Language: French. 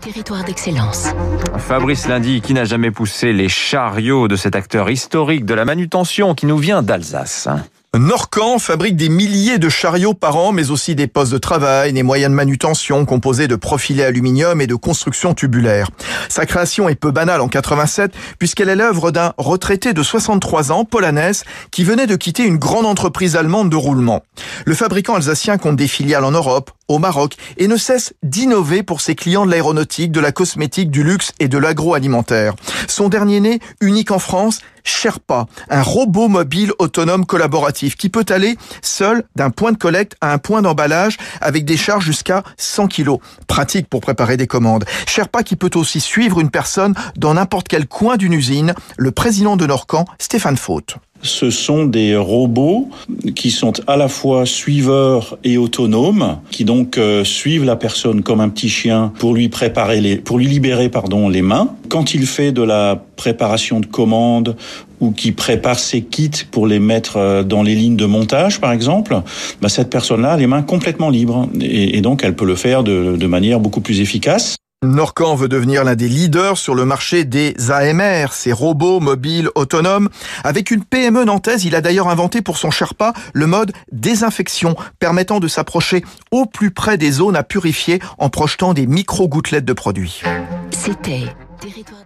territoire d'excellence. Fabrice Lundy, qui n'a jamais poussé les chariots de cet acteur historique de la manutention qui nous vient d'Alsace. Norcan fabrique des milliers de chariots par an, mais aussi des postes de travail, des moyens de manutention composés de profilés aluminium et de constructions tubulaires. Sa création est peu banale en 87, puisqu'elle est l'œuvre d'un retraité de 63 ans, Polanès, qui venait de quitter une grande entreprise allemande de roulement. Le fabricant alsacien compte des filiales en Europe, au Maroc, et ne cesse d'innover pour ses clients de l'aéronautique, de la cosmétique, du luxe et de l'agroalimentaire. Son dernier né, unique en France, Sherpa, un robot mobile autonome collaboratif qui peut aller seul d'un point de collecte à un point d'emballage avec des charges jusqu'à 100 kg. Pratique pour préparer des commandes. Sherpa qui peut aussi suivre une personne dans n'importe quel coin d'une usine. Le président de Norcan, Stéphane Faute. Ce sont des robots qui sont à la fois suiveurs et autonomes, qui donc euh, suivent la personne comme un petit chien pour lui préparer les, pour lui libérer pardon les mains. Quand il fait de la préparation de commandes ou qui prépare ses kits pour les mettre euh, dans les lignes de montage, par exemple, bah, cette personne-là a les mains complètement libres et, donc elle peut le faire de, de manière beaucoup plus efficace. Norcan veut devenir l'un des leaders sur le marché des AMR, ces robots mobiles autonomes. Avec une PME nantaise, il a d'ailleurs inventé pour son Sherpa le mode désinfection, permettant de s'approcher au plus près des zones à purifier en projetant des micro-gouttelettes de produits. C'était Territoire